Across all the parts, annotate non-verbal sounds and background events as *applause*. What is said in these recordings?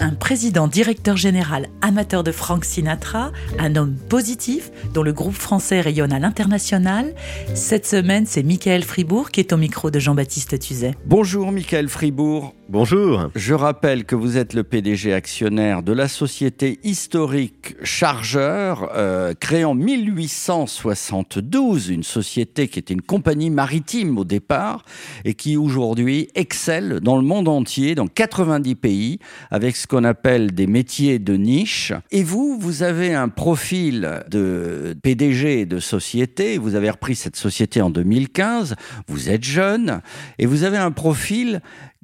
Un président directeur général amateur de Frank Sinatra, un homme positif dont le groupe français rayonne à l'international. Cette semaine, c'est Michael Fribourg qui est au micro de Jean-Baptiste Tuzet. Bonjour Michael Fribourg. Bonjour. Je rappelle que vous êtes le PDG actionnaire de la société historique Chargeur, euh, créée en 1872, une société qui était une compagnie maritime au départ et qui aujourd'hui excelle dans le monde entier, dans 90 pays, avec ce qu'on appelle des métiers de niche. Et vous, vous avez un profil de PDG de société, vous avez repris cette société en 2015, vous êtes jeune. Et vous avez un profil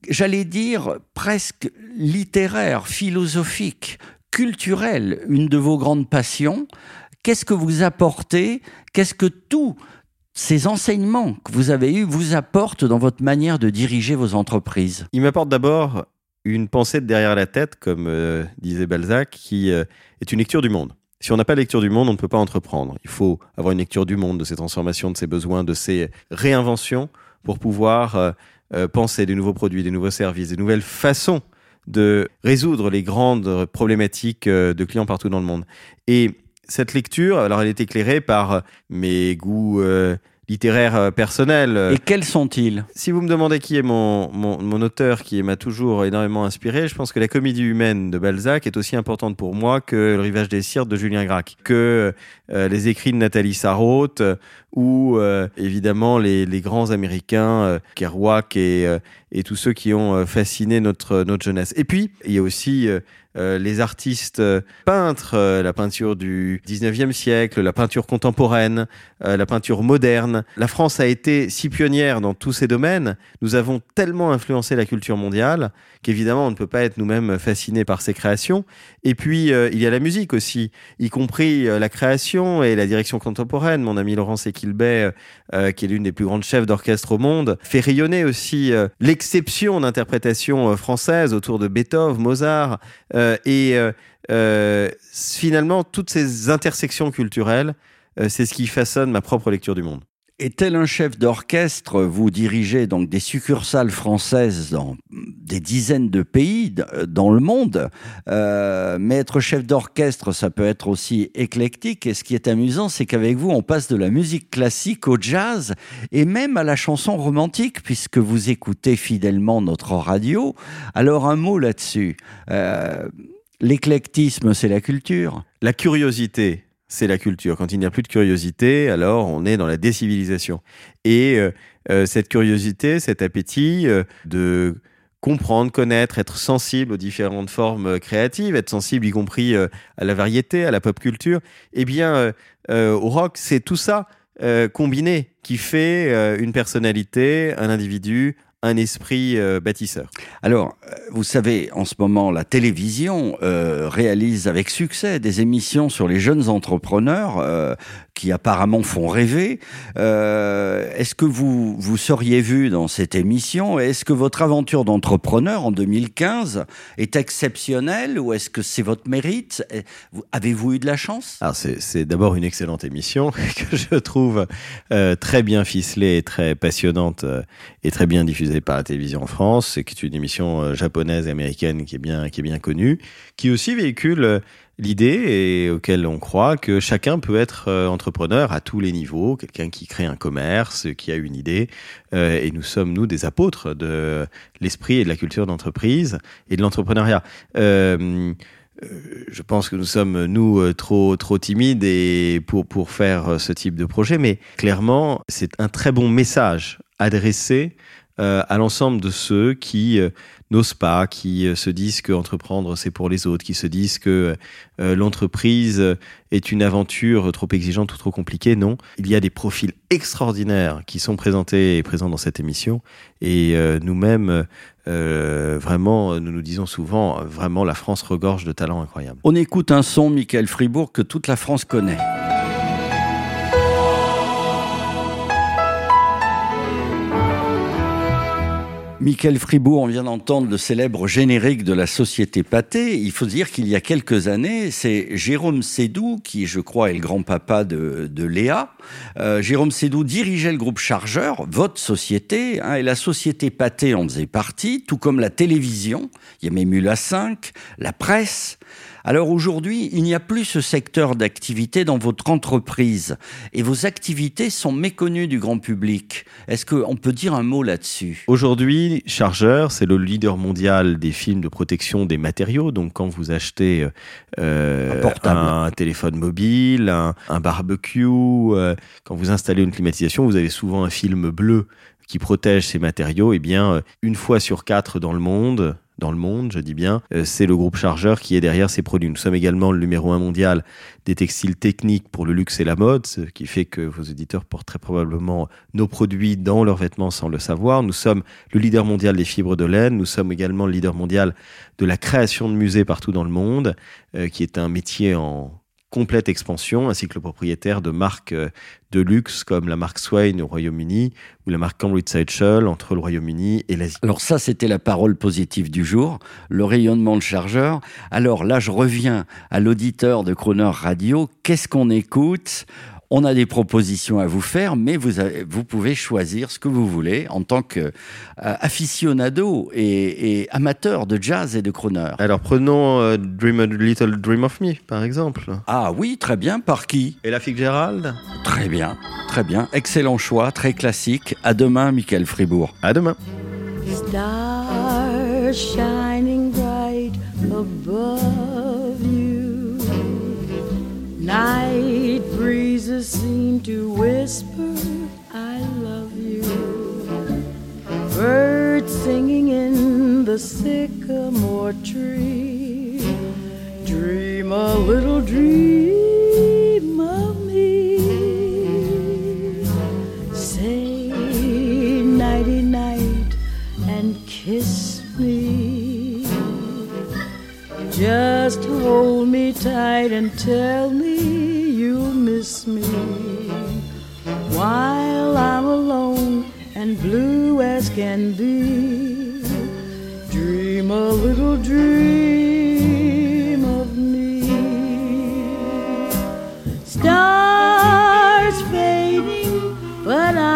j'allais dire, presque littéraire, philosophique, culturel, une de vos grandes passions. Qu'est-ce que vous apportez? Qu'est-ce que tous ces enseignements que vous avez eus vous apportent dans votre manière de diriger vos entreprises? Il m'apporte d'abord une pensée de derrière la tête, comme euh, disait Balzac, qui euh, est une lecture du monde. Si on n'a pas de lecture du monde, on ne peut pas entreprendre. Il faut avoir une lecture du monde, de ses transformations, de ses besoins, de ses réinventions pour pouvoir euh, penser des nouveaux produits, des nouveaux services, des nouvelles façons de résoudre les grandes problématiques de clients partout dans le monde. Et cette lecture, alors elle est éclairée par mes goûts euh, littéraires euh, personnels. Et quels sont-ils? Si vous me demandez qui est mon, mon, mon auteur qui m'a toujours énormément inspiré, je pense que la comédie humaine de Balzac est aussi importante pour moi que le rivage des Cyrtes de Julien Gracq, que euh, les écrits de Nathalie Sarraute ou euh, évidemment les, les grands Américains, euh, Kerouac et, et tous ceux qui ont fasciné notre, notre jeunesse. Et puis, il y a aussi euh, les artistes euh, peintres, euh, la peinture du 19e siècle, la peinture contemporaine, la peinture moderne. La France a été si pionnière dans tous ces domaines, nous avons tellement influencé la culture mondiale qu'évidemment on ne peut pas être nous-mêmes fascinés par ces créations. Et puis il y a la musique aussi, y compris la création et la direction contemporaine. Mon ami Laurence Equilbet, qui est l'une des plus grandes chefs d'orchestre au monde, fait rayonner aussi l'exception d'interprétation française autour de Beethoven, Mozart, et euh, euh, finalement toutes ces intersections culturelles, euh, c'est ce qui façonne ma propre lecture du monde. Et tel un chef d'orchestre, vous dirigez donc des succursales françaises dans des dizaines de pays d- dans le monde. Euh, mais être chef d'orchestre, ça peut être aussi éclectique. Et ce qui est amusant, c'est qu'avec vous, on passe de la musique classique au jazz et même à la chanson romantique, puisque vous écoutez fidèlement notre radio. Alors un mot là-dessus. Euh, L'éclectisme, c'est la culture? La curiosité, c'est la culture. Quand il n'y a plus de curiosité, alors on est dans la décivilisation. Et euh, euh, cette curiosité, cet appétit euh, de comprendre, connaître, être sensible aux différentes formes créatives, être sensible y compris à la variété, à la pop culture, eh bien, au rock, c'est tout ça combiné qui fait une personnalité, un individu, un esprit euh, bâtisseur. Alors, euh, vous savez, en ce moment, la télévision euh, réalise avec succès des émissions sur les jeunes entrepreneurs qui apparemment font rêver. Euh, est-ce que vous vous seriez vu dans cette émission? Est-ce que votre aventure d'entrepreneur en 2015 est exceptionnelle ou est-ce que c'est votre mérite? Vous- Avez-vous eu de la chance? Alors c'est, d'abord une excellente émission *laughs* que je trouve euh, très bien ficelée et très passionnante euh, et très bien diffusée par la télévision en France. Qui est une émission euh, japonaise et américaine qui est bien qui est bien connue, qui aussi véhicule l'idée et auquel on croit que chacun peut être euh, entrepreneur à tous les niveaux, quelqu'un qui crée un commerce, qui a une idée, euh, et nous sommes nous des apôtres de l'esprit et de la culture d'entreprise et de l'entrepreneuriat. Euh, je pense que nous sommes nous trop trop timides pour pour faire ce type de projet, mais clairement c'est un très bon message adressé à l'ensemble de ceux qui n'osent pas, qui euh, se disent que entreprendre c'est pour les autres, qui se disent que euh, l'entreprise est une aventure trop exigeante ou trop compliquée. Non, il y a des profils extraordinaires qui sont présentés et présents dans cette émission, et euh, nous-mêmes euh, vraiment, nous nous disons souvent, euh, vraiment la France regorge de talents incroyables. On écoute un son, Michael Fribourg, que toute la France connaît. Michael Fribourg, on vient d'entendre le célèbre générique de la société Pathé. Il faut dire qu'il y a quelques années, c'est Jérôme Sédou, qui je crois est le grand-papa de, de Léa. Euh, Jérôme Sédou dirigeait le groupe Chargeur, votre société, hein, et la société Pathé en faisait partie, tout comme la télévision. Il y a même eu la 5, la presse. Alors aujourd'hui, il n'y a plus ce secteur d'activité dans votre entreprise et vos activités sont méconnues du grand public. Est-ce qu'on peut dire un mot là-dessus? Aujourd'hui, Chargeur, c'est le leader mondial des films de protection des matériaux. Donc quand vous achetez euh, Un téléphone mobile, un, un barbecue, euh, quand vous installez une climatisation, vous avez souvent un film bleu qui protège ces matériaux. Et bien, euh, une fois sur quatre dans le monde, dans le monde, je dis bien, euh, c'est le groupe Chargeur qui est derrière ces produits. Nous sommes également le numéro un mondial des textiles techniques pour le luxe et la mode, ce qui fait que vos auditeurs portent très probablement nos produits dans leurs vêtements sans le savoir. Nous sommes le leader mondial des fibres de laine. Nous sommes également le leader mondial de la création de musées partout dans le monde, euh, qui est un métier en complète expansion, ainsi que le propriétaire de marques euh, de luxe comme la marque Swain au Royaume-Uni ou la marque Cambridge Satchel entre le Royaume-Uni et l'Asie. Alors ça, c'était la parole positive du jour, le rayonnement de chargeur. Alors là, je reviens à l'auditeur de Croner Radio. Qu'est-ce qu'on écoute? On a des propositions à vous faire, mais vous, avez- vous pouvez choisir ce que vous voulez en tant que euh, aficionado et, et amateur de jazz et de crooner. Alors prenons euh, Dream a Little Dream of Me, par exemple. Ah oui, très bien. Par qui? Et la Fitzgerald? Très bien, très bien. Excellent choix, très classique. À demain, Michael Fribourg. À demain. Stars shining bright above you. Night breezes seem to whisper, I love you. Birds singing in the sycamore tree. Dream a little dream of me. Say nighty night and kiss me. Just hold me tight and tell me you'll me while I'm alone and blue as can be. Dream a little dream of me. Stars fading, but I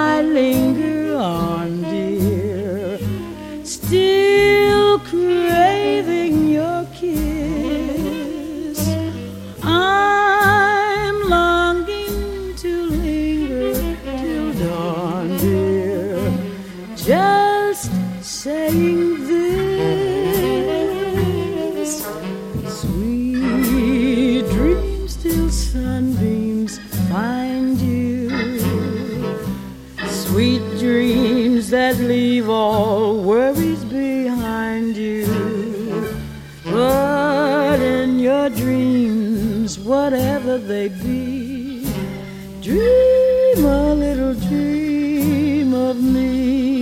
whatever they be, dream a little dream of me.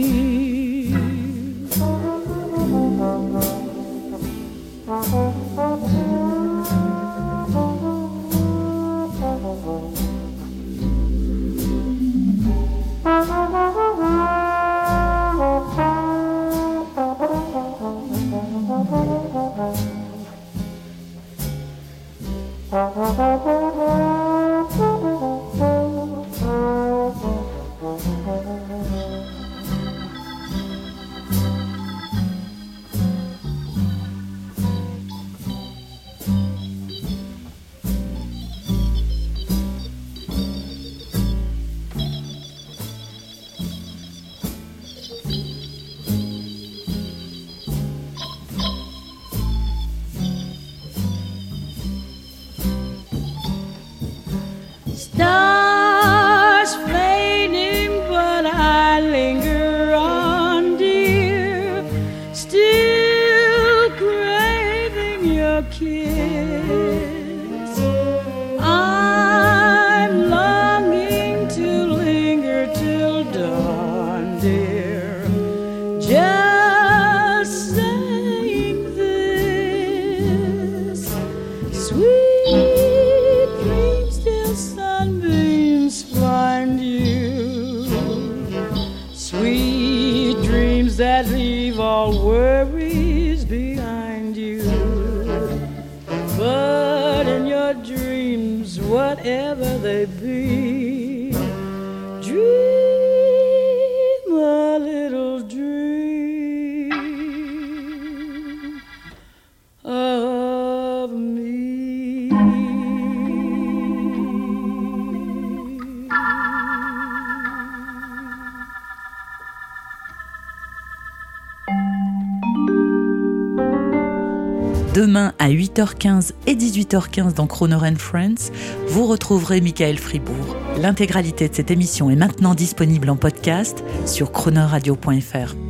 Stars in your dreams, whatever they be. Demain à 8h15 et 18h15 dans Croner Friends, vous retrouverez Michael Fribourg. L'intégralité de cette émission est maintenant disponible en podcast sur chronoradio.fr.